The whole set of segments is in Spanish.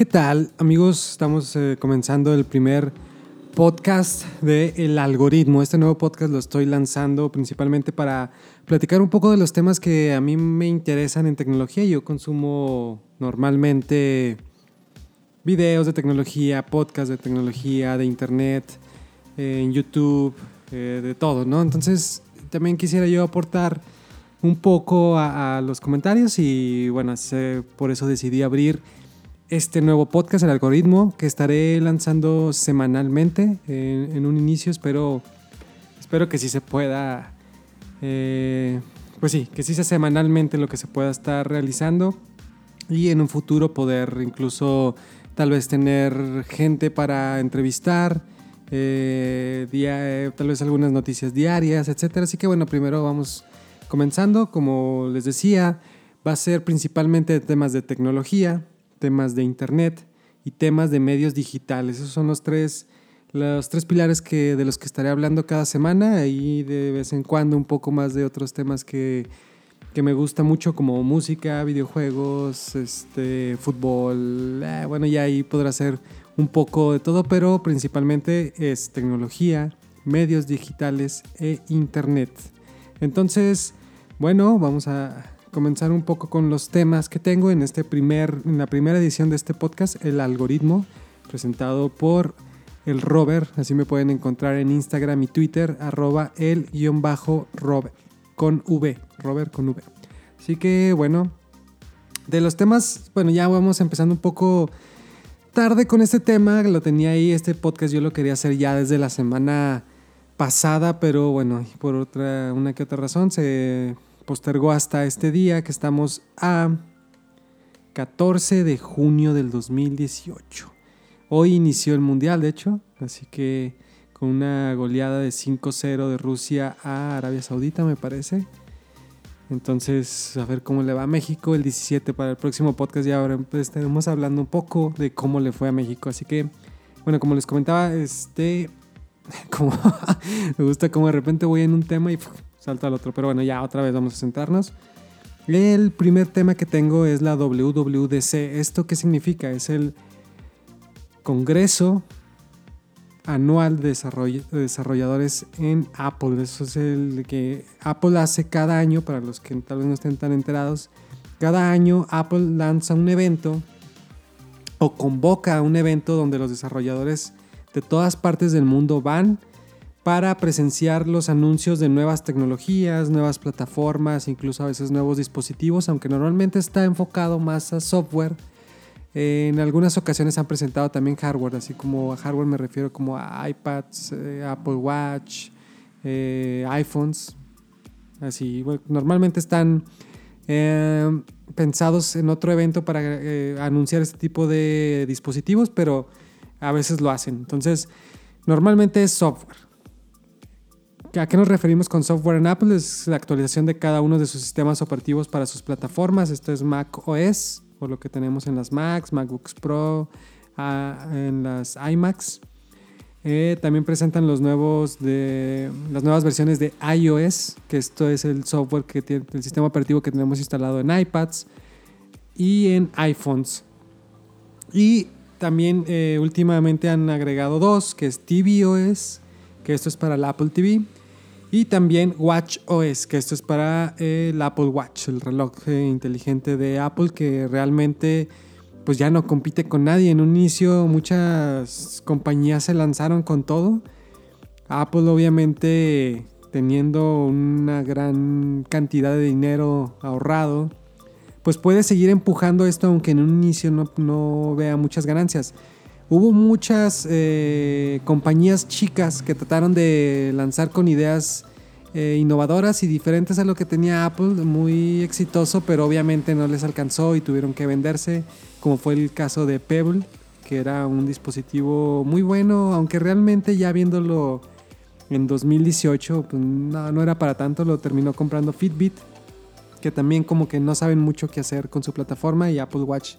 ¿Qué tal amigos? Estamos eh, comenzando el primer podcast de El Algoritmo. Este nuevo podcast lo estoy lanzando principalmente para platicar un poco de los temas que a mí me interesan en tecnología. Yo consumo normalmente videos de tecnología, podcasts de tecnología, de internet, eh, en YouTube, eh, de todo, ¿no? Entonces también quisiera yo aportar un poco a, los comentarios y bueno, por eso decidí abrir este nuevo podcast, el algoritmo, que estaré lanzando semanalmente en, un inicio. Espero, espero que sí se pueda, eh, pues sí, que sí sea semanalmente lo que se pueda estar realizando y en un futuro poder incluso tal vez tener gente para entrevistar. Eh, día, tal vez algunas noticias diarias, etcétera. Así que bueno, primero vamos comenzando. Como les decía, va a ser principalmente temas de tecnología, temas de Internet y temas de medios digitales. Esos son los tres, los tres pilares que, de los que estaré hablando cada semana y de vez en cuando un poco más de otros temas que, que me gusta mucho como música, videojuegos, este, fútbol. Eh, bueno, ya ahí podrá ser un poco de todo, pero principalmente es tecnología, medios digitales e Internet. Entonces, bueno, vamos a comenzar un poco con los temas que tengo en, este primer, en la primera edición de este podcast, el algoritmo, presentado por el Robert. Así me pueden encontrar en Instagram y Twitter, arroba el-robert, con V, Robert con V. Así que bueno, de los temas, bueno, ya vamos empezando un poco tarde con este tema, lo tenía ahí, este podcast yo lo quería hacer ya desde la semana pasada, pero bueno, por otra, una que otra razón se postergó hasta este día que estamos a 14 de junio del 2018. Hoy inició el Mundial, de hecho, así que con una goleada de 5-0 de Rusia a Arabia Saudita, me parece. Entonces, a ver cómo le va a México el 17 para el próximo podcast. Ya ahora pues, estaremos hablando un poco de cómo le fue a México. Así que, bueno, como les comentaba, este, me gusta como de repente voy en un tema y salto al otro. Pero bueno, ya otra vez vamos a sentarnos. El primer tema que tengo es la WWDC. ¿Esto qué significa? Es el Congreso Anual de, Desarrolladores en Apple. Eso es el que Apple hace cada año, para los que tal vez no estén tan enterados. Cada año Apple lanza un evento o convoca un evento donde los desarrolladores de todas partes del mundo van para presenciar los anuncios de nuevas tecnologías, nuevas plataformas, incluso a veces nuevos dispositivos, aunque normalmente está enfocado más a software. en algunas ocasiones han presentado también hardware, así como a hardware me refiero como a iPads, eh, Apple Watch, eh, iPhones. Así, normalmente están eh, pensados en otro evento para anunciar este tipo de dispositivos, pero a veces lo hacen. Entonces, normalmente es software. ¿A qué nos referimos con software en Apple? Es la actualización de cada uno de sus sistemas operativos para sus plataformas. Esto es Mac OS, por lo que tenemos en las Macs, MacBooks Pro, en las iMacs. Eh, también presentan las nuevas versiones de iOS, que esto es el software que el sistema operativo que tenemos instalado en iPads y en iPhones. Y también eh, últimamente han agregado dos, que es tvOS, que esto es para el Apple TV y también Watch OS, que esto es para el Apple Watch, el reloj eh, inteligente de Apple que realmente pues ya no compite con nadie. En un inicio muchas compañías se lanzaron con todo. Apple obviamente teniendo una gran cantidad de dinero ahorrado, pues puede seguir empujando esto aunque en un inicio no, no vea muchas ganancias. Hubo muchas eh, compañías chicas que trataron de lanzar con ideas eh, innovadoras y diferentes a lo que tenía Apple, muy exitoso, pero obviamente no les alcanzó y tuvieron que venderse, como fue el caso de Pebble, que era un dispositivo muy bueno, aunque realmente ya viéndolo en 2018, pues no, era para tanto, lo terminó comprando Fitbit, que también como que no saben mucho qué hacer con su plataforma y Apple Watch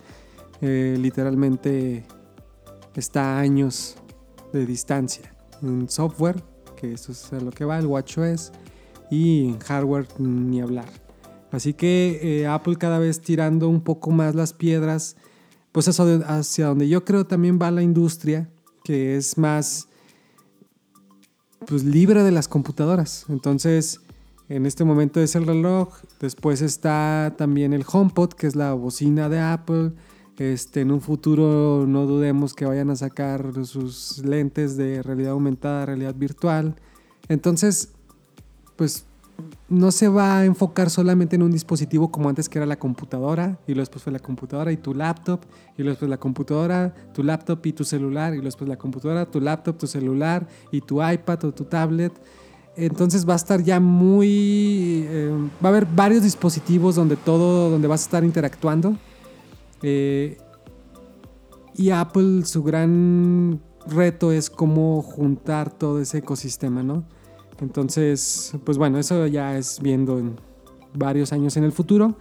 eh, literalmente está a años de distancia. En software, que eso es a lo que va, el WatchOS, y en hardware ni hablar. Así que eh, Apple cada vez tirando un poco más las piedras pues hacia donde yo creo también va la industria, que es más pues libre de las computadoras. Entonces, en este momento es el reloj, después está también el HomePod, que es la bocina de Apple. Este, en un futuro no dudemos que vayan a sacar sus lentes de realidad aumentada, realidad virtual. Entonces, pues no se va a enfocar solamente en un dispositivo como antes que era la computadora y luego después fue la computadora y tu laptop y luego después la computadora, tu laptop y tu celular y luego después la computadora, tu laptop, tu celular y tu iPad o tu tablet. Entonces va a estar ya muy... Eh, va a haber varios dispositivos donde todo, donde vas a estar interactuando. Eh, y Apple, su gran reto es cómo juntar todo ese ecosistema, ¿no? Entonces, pues bueno, eso ya es viendo en varios años en el futuro.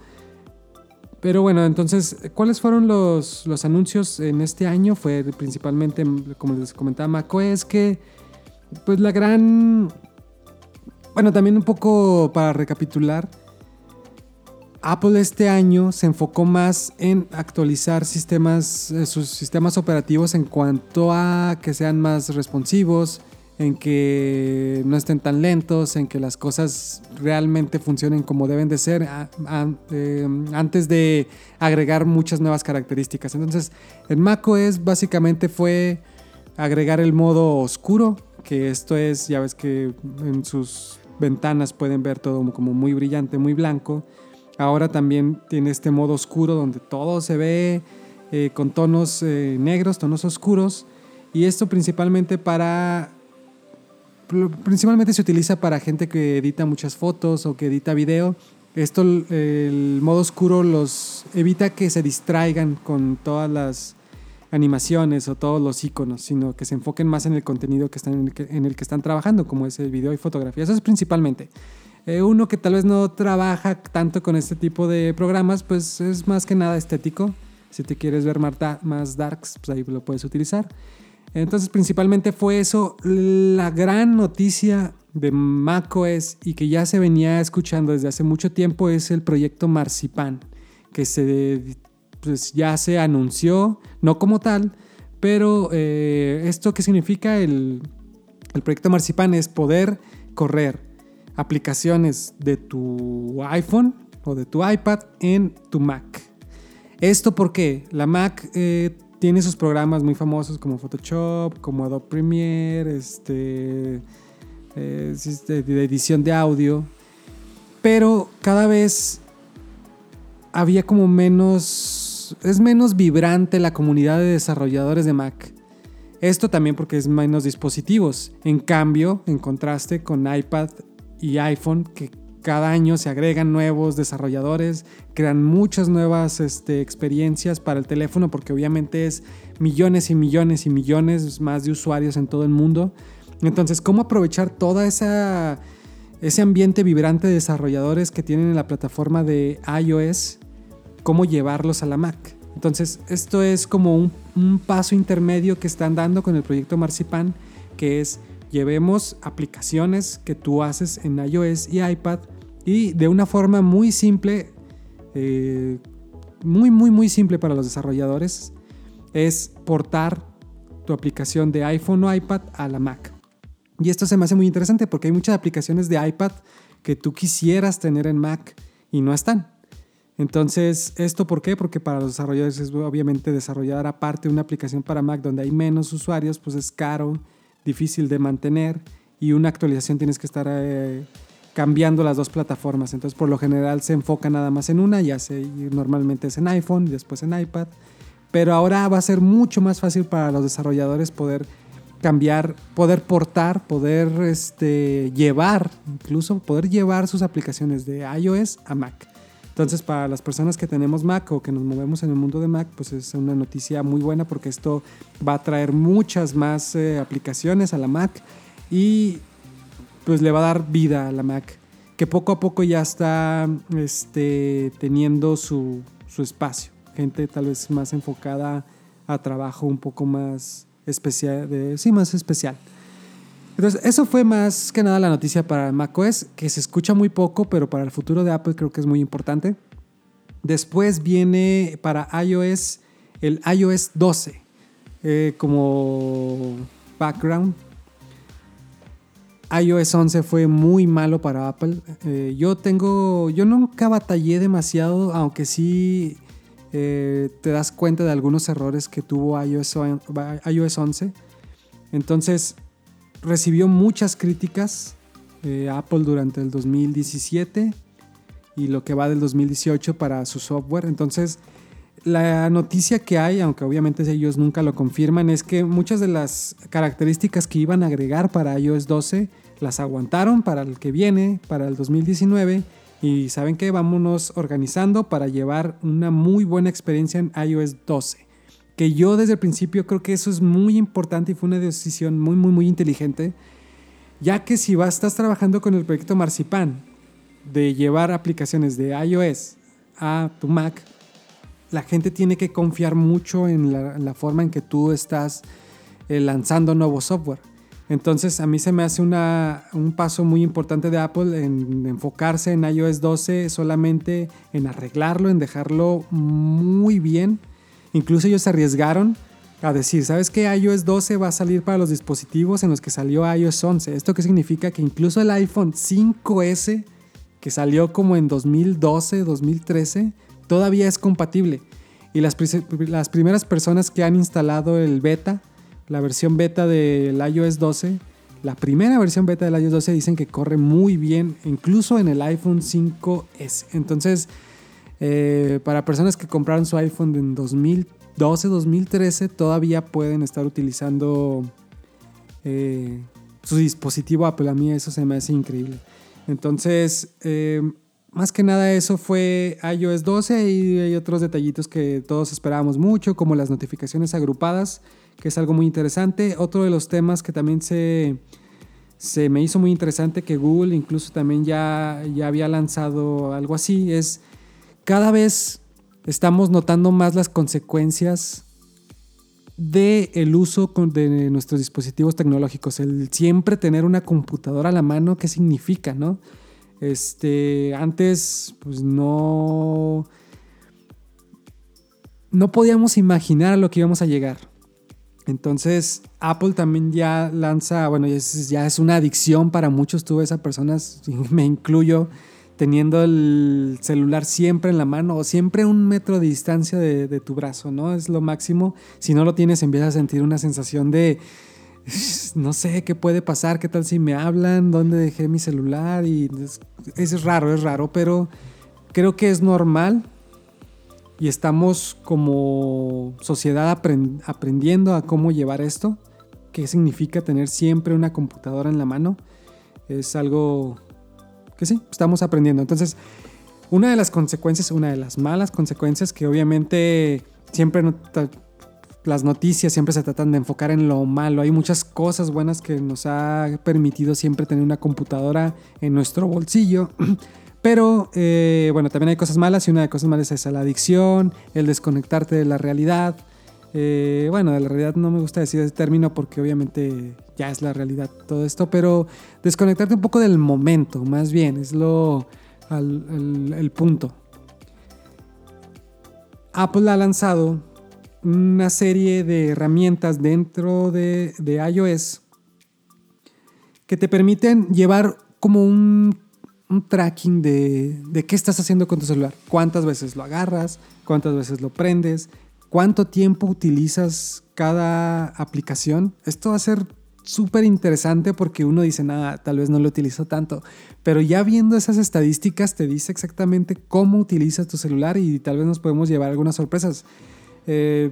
Pero bueno, entonces, ¿cuáles fueron los, los anuncios en este año? Fue principalmente, como les comentaba macOS, que pues la gran... Bueno, también un poco para recapitular, Apple este año se enfocó más en actualizar sistemas, eh, sus sistemas operativos en cuanto a que sean más responsivos, en que no estén tan lentos, en que las cosas realmente funcionen como deben de ser eh, antes de agregar muchas nuevas características. Entonces, en macOS básicamente fue agregar el modo oscuro, que esto es, ya ves que en sus ventanas pueden ver todo como muy brillante, muy blanco. Ahora también tiene este modo oscuro donde todo se ve eh, con tonos eh, negros, tonos oscuros. Y esto principalmente para principalmente se utiliza para gente que edita muchas fotos o que edita video. Esto, el modo oscuro los evita que se distraigan con todas las animaciones o todos los iconos, sino que se enfoquen más en el contenido que están en, el que, están trabajando, como es el video y fotografía. Eso es principalmente. Eh, uno que tal vez no trabaja tanto con este tipo de programas, pues es más que nada estético. Si te quieres ver más darks, pues ahí lo puedes utilizar. Entonces principalmente fue eso, la gran noticia de macOS y que ya se venía escuchando desde hace mucho tiempo es el proyecto Marzipan, que se, pues ya se anunció, no como tal, pero eh, esto qué significa el, el proyecto Marzipan es poder correr aplicaciones de tu iPhone o de tu iPad en tu Mac. Esto porque la Mac eh, tiene sus programas muy famosos como Photoshop, como Adobe Premiere, este, eh, de edición de audio. Pero cada vez había como menos, es menos vibrante la comunidad de desarrolladores de Mac. Esto también porque es menos dispositivos. En cambio, en contraste con iPad y iPhone, que cada año se agregan nuevos desarrolladores, crean muchas nuevas este, experiencias para el teléfono porque obviamente es millones y millones y millones más de usuarios en todo el mundo. Entonces, ¿cómo aprovechar toda esa ese ambiente vibrante de desarrolladores que tienen en la plataforma de iOS? ¿Cómo llevarlos a la Mac? Entonces, esto es como un, un paso intermedio que están dando con el proyecto Marzipan, que es llevemos aplicaciones que tú haces en iOS y iPad y de una forma muy simple, eh, muy, muy, muy simple para los desarrolladores, es portar tu aplicación de iPhone o iPad a la Mac. Y esto se me hace muy interesante porque hay muchas aplicaciones de iPad que tú quisieras tener en Mac y no están. Entonces, ¿esto por qué? Porque para los desarrolladores es obviamente desarrollar aparte una aplicación para Mac donde hay menos usuarios, pues es caro difícil de mantener y una actualización tienes que estar eh, cambiando las dos plataformas. Entonces, por lo general se enfoca nada más en una, ya sé, normalmente es en iPhone, y después en iPad. Pero ahora va a ser mucho más fácil para los desarrolladores poder cambiar, poder portar, poder este, llevar, incluso poder llevar sus aplicaciones de iOS a Mac. Entonces, para las personas que tenemos Mac o que nos movemos en el mundo de Mac, pues es una noticia muy buena porque esto va a traer muchas más eh, aplicaciones a la Mac y pues le va a dar vida a la Mac, que poco a poco ya está este, teniendo su, su espacio. Gente tal vez más enfocada a trabajo un poco más especial, de, sí, más especial. Entonces, eso fue más que nada la noticia para macOS, que se escucha muy poco, pero para el futuro de Apple creo que es muy importante. Después viene para iOS el iOS 12 eh, como background. iOS 11 fue muy malo para Apple. Eh, yo tengo, yo nunca batallé demasiado, aunque sí eh, te das cuenta de algunos errores que tuvo iOS, iOS 11. Entonces recibió muchas críticas Apple durante el 2017 y lo que va del 2018 para su software. Entonces la noticia que hay, aunque obviamente ellos nunca lo confirman, es que muchas de las características que iban a agregar para iOS 12 las aguantaron para el que viene, para el 2019. Y saben que vámonos organizando para llevar una muy buena experiencia en iOS 12. Que yo desde el principio creo que eso es muy importante y fue una decisión muy, muy, muy inteligente. Ya que si vas, estás trabajando con el proyecto Marzipan de llevar aplicaciones de iOS a tu Mac, la gente tiene que confiar mucho en la, forma en que tú estás eh, lanzando nuevo software. Entonces a mí se me hace un paso muy importante de Apple en enfocarse en iOS 12 solamente en arreglarlo, en dejarlo muy bien. Incluso ellos se arriesgaron a decir, ¿sabes qué? iOS 12 va a salir para los dispositivos en los que salió iOS 11. ¿Esto qué significa? Que incluso el iPhone 5S, que salió como en 2012, 2013, todavía es compatible. Y las, las primeras personas que han instalado el beta, la versión beta del iOS 12, la primera versión beta del iOS 12 dicen que corre muy bien, incluso en el iPhone 5S. Entonces, eh, para personas que compraron su iPhone en 2012, 2013, todavía pueden estar utilizando eh, su dispositivo Apple. A mí eso se me hace increíble. Entonces, eh, más que nada eso fue iOS 12 y hay otros detallitos que todos esperábamos mucho, como las notificaciones agrupadas, que es algo muy interesante. Otro de los temas que también se, se me hizo muy interesante, que Google incluso también ya, ya había lanzado algo así, es cada vez estamos notando más las consecuencias del el uso de nuestros dispositivos tecnológicos, el siempre tener una computadora a la mano, ¿qué significa, no? Este, antes, pues no. No podíamos imaginar a lo que íbamos a llegar. Entonces, Apple también ya lanza, bueno, ya es una adicción para muchos. Tú ves a personas, me incluyo, teniendo el celular siempre en la mano o siempre un metro de distancia de, tu brazo, ¿no? Es lo máximo. Si no lo tienes, empiezas a sentir una sensación de no sé qué puede pasar, qué tal si me hablan, dónde dejé mi celular y es, raro, es raro, pero creo que es normal y estamos como sociedad aprendiendo a cómo llevar esto, qué significa tener siempre una computadora en la mano, es algo que sí, estamos aprendiendo. Entonces, una de las consecuencias, una de las malas consecuencias que obviamente siempre las noticias siempre se tratan de enfocar en lo malo. Hay muchas cosas buenas que nos ha permitido siempre tener una computadora en nuestro bolsillo. Pero eh, bueno, también hay cosas malas y una de las cosas malas es la adicción, el desconectarte de la realidad. Eh, bueno, de la realidad no me gusta decir ese término porque obviamente ya es la realidad todo esto, pero desconectarte un poco del momento, más bien, es lo el punto. Apple ha lanzado una serie de herramientas dentro de, iOS que te permiten llevar como un, tracking de, de, qué estás haciendo con tu celular. Cuántas veces lo agarras, cuántas veces lo prendes, cuánto tiempo utilizas cada aplicación. Esto va a ser súper interesante porque uno dice, nada, tal vez no lo utilizo tanto, pero ya viendo esas estadísticas te dice exactamente cómo utilizas tu celular y tal vez nos podemos llevar algunas sorpresas. Eh,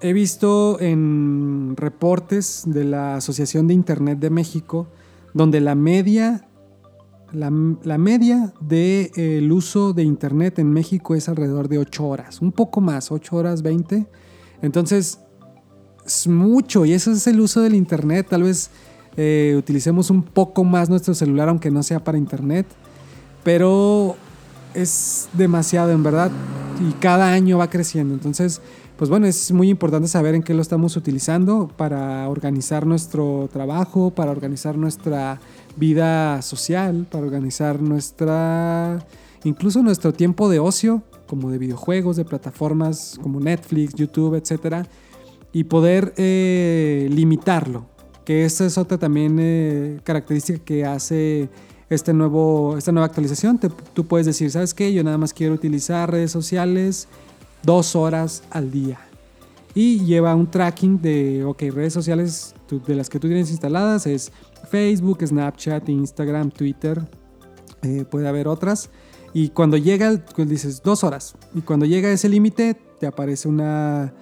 he visto en reportes de la Asociación de Internet de México, donde la media, la, media del de, uso de Internet en México es alrededor de 8 horas, un poco más, 8 horas 20. Entonces, es mucho y eso es el uso del Internet. Tal vez eh, utilicemos un poco más nuestro celular, aunque no sea para Internet, pero es demasiado en verdad y cada año va creciendo. Entonces, pues bueno, es muy importante saber en qué lo estamos utilizando para organizar nuestro trabajo, para organizar nuestra vida social, para organizar nuestra, incluso nuestro tiempo de ocio. como de videojuegos, de plataformas como Netflix, YouTube, etc. Y poder eh, limitarlo, que esa es otra también eh, característica que hace este nuevo, esta nueva actualización. tú puedes decir, ¿sabes qué? Yo nada más quiero utilizar redes sociales dos horas al día. Y lleva un tracking de, ok, redes sociales de las que tú tienes instaladas es Facebook, Snapchat, Instagram, Twitter. Eh, puede haber otras. Y cuando llega, pues dices dos horas. Y cuando llega ese límite, te aparece una,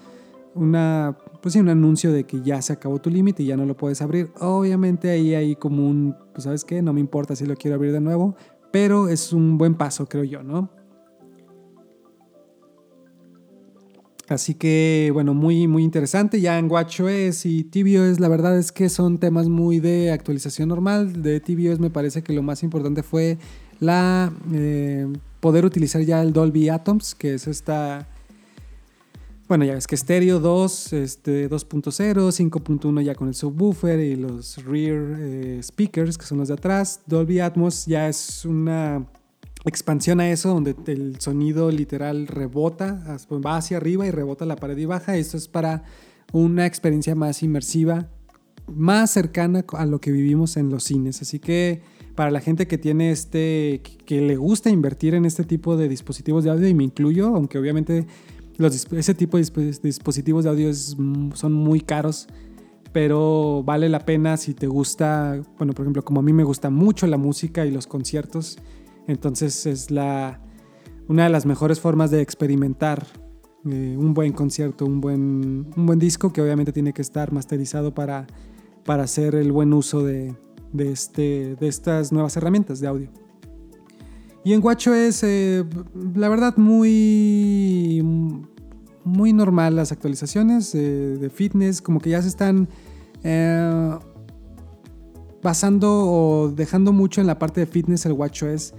una pues sí, un anuncio de que ya se acabó tu límite y ya no lo puedes abrir. Obviamente ahí hay como un, pues sabes qué, no me importa si lo quiero abrir de nuevo, pero es un buen paso, creo yo, ¿no? Así que, bueno, muy, muy interesante. Ya en WatchOS y tvOS, la verdad es que son temas muy de actualización normal. De tvOS me parece que lo más importante fue la eh, poder utilizar ya el Dolby Atoms, que es esta bueno, ya ves que Stereo 2, este, 2.0, 5.1 ya con el subwoofer y los rear eh, speakers, que son los de atrás. Dolby Atmos ya es una expansión a eso, donde el sonido literal rebota, va hacia arriba y rebota la pared y baja. Esto es para una experiencia más inmersiva, más cercana a lo que vivimos en los cines. Así que para la gente que tiene este, que le gusta invertir en este tipo de dispositivos de audio, y me incluyo, aunque obviamente ese tipo de dispositivos de audio son muy caros, pero vale la pena si te gusta, bueno, por ejemplo, como a mí me gusta mucho la música y los conciertos, entonces es la, una de las mejores formas de experimentar eh, un buen concierto, un buen, un buen disco que obviamente tiene que estar masterizado para, para hacer el buen uso de, de, este, de estas nuevas herramientas de audio. Y en Guacho es, eh, la verdad, muy, muy normal las actualizaciones eh, de fitness, como que ya se están basando o dejando mucho en la parte de fitness el WatchOS,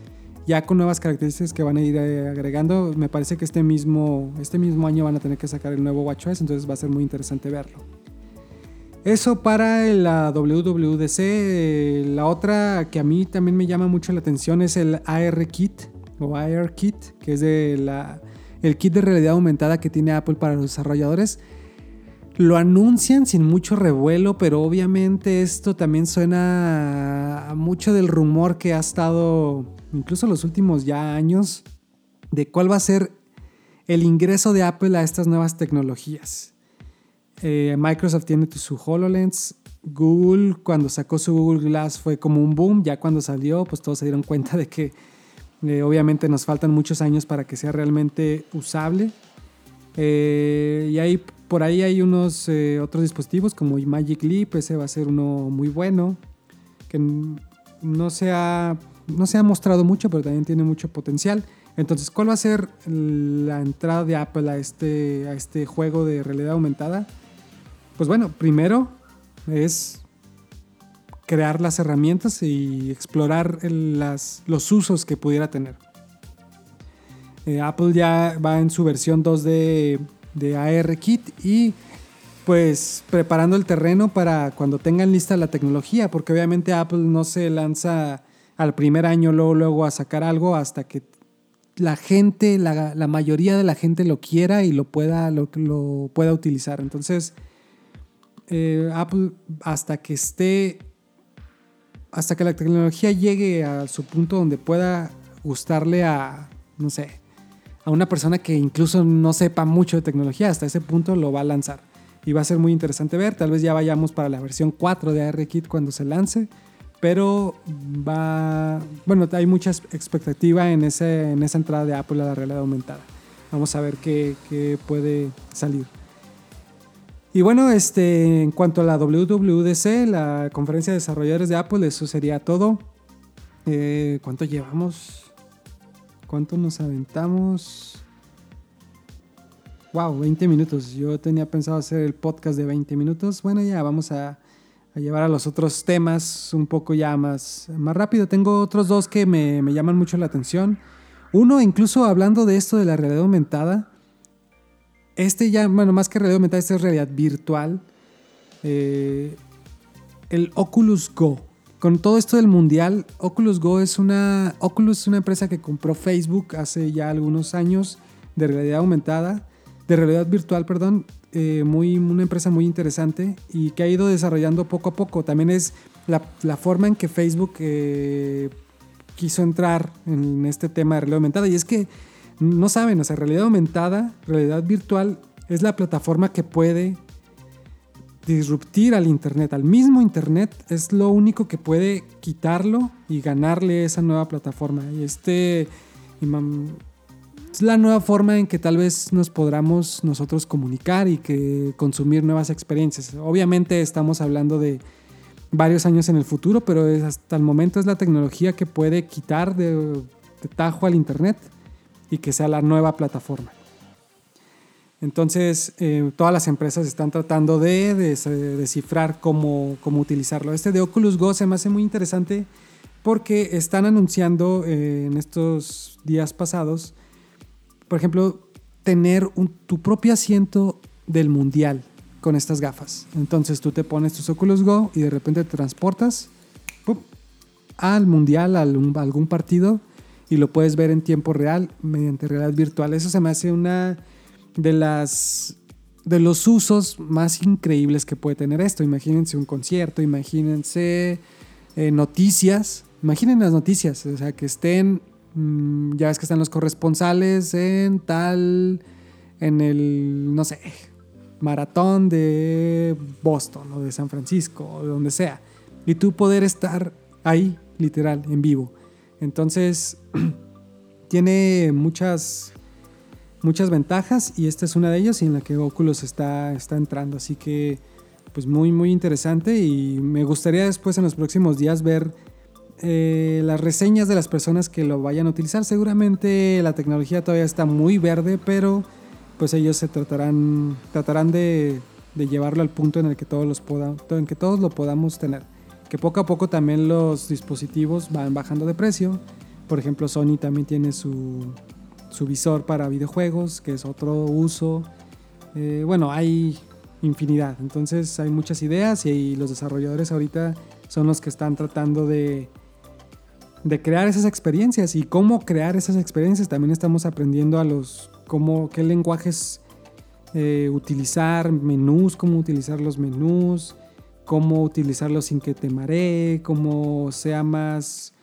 ya con nuevas características que van a ir agregando. Me parece que este mismo, este mismo año van a tener que sacar el nuevo WatchOS, entonces va a ser muy interesante verlo. Eso para la WWDC. La otra que a mí también me llama mucho la atención es el AR Kit o AR Kit, que es de la, el kit de realidad aumentada que tiene Apple para los desarrolladores. Lo anuncian sin mucho revuelo, pero obviamente esto también suena a mucho del rumor que ha estado incluso los últimos ya años de cuál va a ser el ingreso de Apple a estas nuevas tecnologías. Eh, Microsoft tiene su HoloLens. Google, cuando sacó su Google Glass, fue como un boom. Ya cuando salió, pues todos se dieron cuenta de que eh, obviamente nos faltan muchos años para que sea realmente usable. Eh, y ahí, por ahí hay unos otros dispositivos como Magic Leap. Ese va a ser uno muy bueno. Que no se ha, no se ha mostrado mucho, pero también tiene mucho potencial. Entonces, ¿cuál va a ser la entrada de Apple a este, a este juego de realidad aumentada? Pues bueno, primero es crear las herramientas y explorar los usos que pudiera tener. Eh, Apple ya va en su versión 2 de, de ARKit y pues preparando el terreno para cuando tengan lista la tecnología, porque obviamente Apple no se lanza al primer año luego, luego a sacar algo hasta que la gente, la, mayoría de la gente lo quiera y lo pueda, lo, lo pueda utilizar. Entonces, eh, Apple hasta que esté, hasta que la tecnología llegue a su punto donde pueda gustarle a, no sé, a una persona que incluso no sepa mucho de tecnología, hasta ese punto lo va a lanzar. Y va a ser muy interesante ver, tal vez ya vayamos para la versión 4 de ARKit cuando se lance, pero va, bueno, hay mucha expectativa en, ese, en esa entrada de Apple a la realidad aumentada. Vamos a ver qué, qué puede salir. Y bueno, este, en cuanto a la WWDC, la conferencia de desarrolladores de Apple, eso sería todo. Eh, ¿Cuánto llevamos? ¿Cuánto nos aventamos? Wow, 20 minutos. Yo tenía pensado hacer el podcast de 20 minutos. Bueno, ya vamos a, llevar a los otros temas un poco ya más, más rápido. Tengo otros dos que me, me llaman mucho la atención. Uno, incluso hablando de esto de la realidad aumentada, este ya, bueno, más que realidad aumentada, este es realidad virtual. Eh, el Oculus Go. Con todo esto del mundial, Oculus Go es una. Oculus es una empresa que compró Facebook hace ya algunos años de realidad aumentada, de realidad virtual, perdón, eh, muy, una empresa muy interesante y que ha ido desarrollando poco a poco. También es la, la forma en que Facebook eh, quiso entrar en este tema de realidad aumentada. Y es que no saben, o sea, realidad aumentada, realidad virtual, es la plataforma que puede disruptir al Internet, al mismo Internet, es lo único que puede quitarlo y ganarle esa nueva plataforma. Y este es la nueva forma en que tal vez nos podamos nosotros comunicar y que consumir nuevas experiencias. Obviamente estamos hablando de varios años en el futuro, pero hasta el momento es la tecnología que puede quitar de, tajo al Internet y que sea la nueva plataforma. Entonces, eh, todas las empresas están tratando de, descifrar cómo, cómo, utilizarlo. Este de Oculus Go se me hace muy interesante porque están anunciando eh, en estos días pasados, por ejemplo, tener tu propio asiento del mundial con estas gafas. Entonces tú te pones tus Oculus Go y de repente te transportas al mundial, a algún partido y lo puedes ver en tiempo real mediante realidad virtual. Eso se me hace una de las de los usos más increíbles que puede tener esto. Imagínense un concierto, imagínense eh, noticias, imaginen las noticias, o sea, que estén, mm, ya ves que están los corresponsales en tal, en el, no sé, maratón de Boston o de San Francisco o de donde sea, y tú poder estar ahí, literal, en vivo. Entonces, tiene muchas muchas ventajas y esta es una de ellas y en la que Oculus está, está entrando. Así que pues muy muy interesante y me gustaría después en los próximos días ver eh, las reseñas de las personas que lo vayan a utilizar. Seguramente la tecnología todavía está muy verde, pero pues ellos se tratarán, tratarán de, llevarlo al punto en el que todos, los en que todos lo podamos tener. Que poco a poco también los dispositivos van bajando de precio. Por ejemplo, Sony también tiene su, su visor para videojuegos, que es otro uso. Eh, bueno, hay infinidad. Entonces hay muchas ideas y los desarrolladores ahorita son los que están tratando de, de crear esas experiencias y cómo crear esas experiencias. También estamos aprendiendo a los cómo, qué lenguajes eh, utilizar, menús, cómo utilizar los menús, cómo utilizarlos sin que te maree, cómo sea más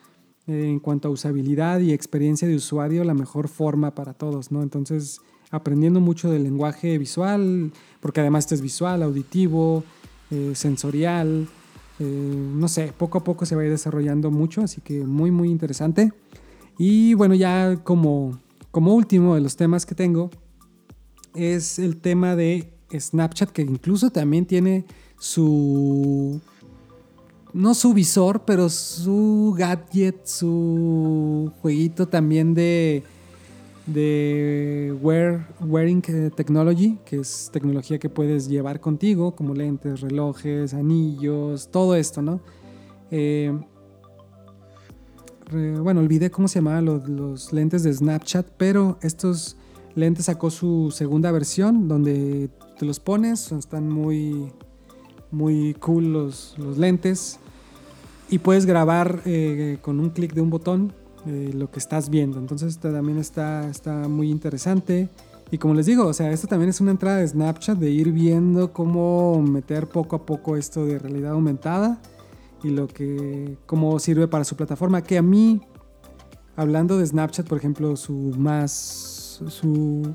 en cuanto a usabilidad y experiencia de usuario la mejor forma para todos, ¿no? Entonces, aprendiendo mucho del lenguaje visual, porque además este es visual, auditivo, eh, sensorial, eh, no sé, poco a poco se va a ir desarrollando mucho, así que muy, muy interesante. Y bueno, ya como, como último de los temas que tengo, es el tema de Snapchat, que incluso también tiene su no su visor, pero su gadget, su jueguito también de, de wear, wearing technology, que es tecnología que puedes llevar contigo, como lentes, relojes, anillos, todo esto, ¿no? Eh, bueno, olvidé cómo se llamaban los, lentes de Snapchat, pero estos lentes sacó su segunda versión, donde te los pones, están muy, muy cool los, los lentes y puedes grabar eh, con un clic de un botón lo que estás viendo. Entonces también está, está muy interesante. Y como les digo, o sea, esto también es una entrada de Snapchat de ir viendo cómo meter poco a poco esto de realidad aumentada y lo que cómo sirve para su plataforma. Que a mí, hablando de Snapchat, por ejemplo, su más su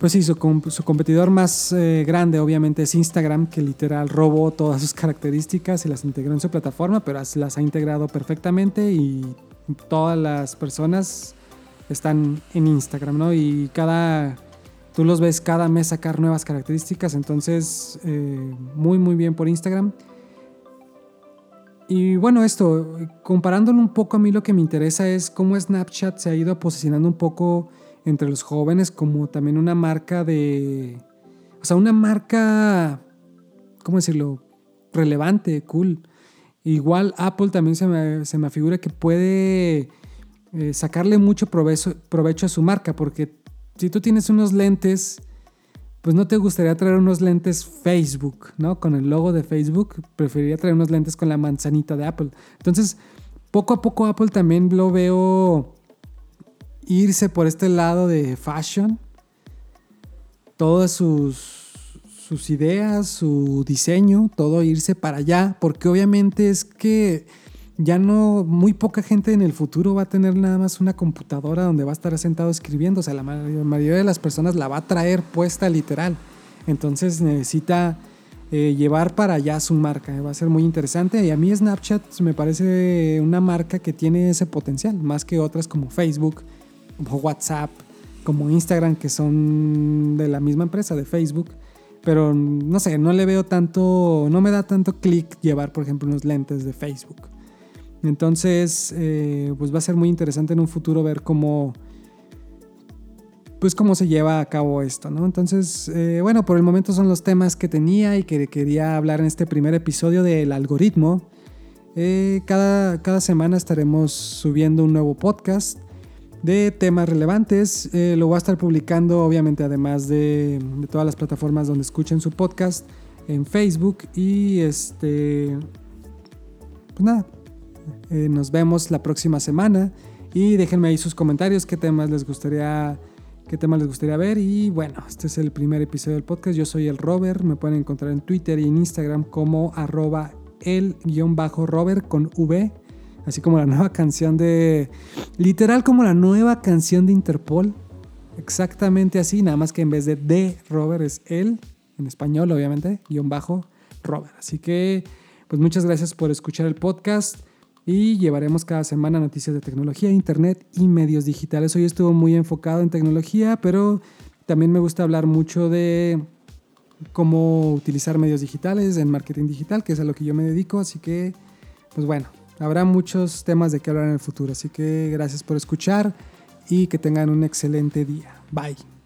pues sí, su, competidor más eh, grande obviamente es Instagram, que literal robó todas sus características y las integró en su plataforma, pero las ha integrado perfectamente y todas las personas están en Instagram, ¿no? Y cada, tú los ves cada mes sacar nuevas características, entonces eh, muy, muy bien por Instagram. Y bueno, esto, comparándolo un poco a mí lo que me interesa es cómo Snapchat se ha ido posicionando un poco entre los jóvenes como también una marca de... O sea, una marca, ¿cómo decirlo? Relevante, cool. Igual Apple también se me, se me figura que puede eh, sacarle mucho provecho, provecho a su marca, porque si tú tienes unos lentes, pues no te gustaría traer unos lentes Facebook, ¿no? Con el logo de Facebook, preferiría traer unos lentes con la manzanita de Apple. Entonces, poco a poco Apple también lo veo irse por este lado de fashion. Todas sus, sus ideas, su diseño, todo irse para allá, porque obviamente es que ya no, muy poca gente en el futuro va a tener nada más una computadora donde va a estar sentado escribiendo. O sea, la mayoría de las personas la va a traer puesta literal. Entonces necesita eh, llevar para allá su marca. Va a ser muy interesante. Y a mí Snapchat me parece una marca que tiene ese potencial, más que otras como Facebook, como WhatsApp, como Instagram, que son de la misma empresa, de Facebook. Pero no sé, no le veo tanto, no me da tanto clic llevar, por ejemplo, unos lentes de Facebook. Entonces, eh, pues va a ser muy interesante en un futuro ver cómo, pues cómo se lleva a cabo esto, ¿no? Entonces, eh, bueno, por el momento son los temas que tenía y que quería hablar en este primer episodio del algoritmo. Eh, cada, cada, semana estaremos subiendo un nuevo podcast de temas relevantes. lo voy a estar publicando, obviamente, además de, todas las plataformas donde escuchen su podcast, en Facebook. Y este... Pues nada, eh, nos vemos la próxima semana. Y déjenme ahí sus comentarios, qué temas les gustaría qué temas les gustaría ver. Y bueno, este es el primer episodio del podcast. Yo soy el Robert, me pueden encontrar en Twitter y en Instagram como arroba el-robert con V, así como la nueva canción de literal como la nueva canción de Interpol. Exactamente así, nada más que en vez de de Robert es él, en español obviamente, guion bajo Robert. Así que, pues muchas gracias por escuchar el podcast y llevaremos cada semana noticias de tecnología, internet y medios digitales. Hoy estuvo muy enfocado en tecnología, pero también me gusta hablar mucho de cómo utilizar medios digitales en marketing digital, que es a lo que yo me dedico, así que pues bueno, habrá muchos temas de qué hablar en el futuro, así que gracias por escuchar y que tengan un excelente día. Bye.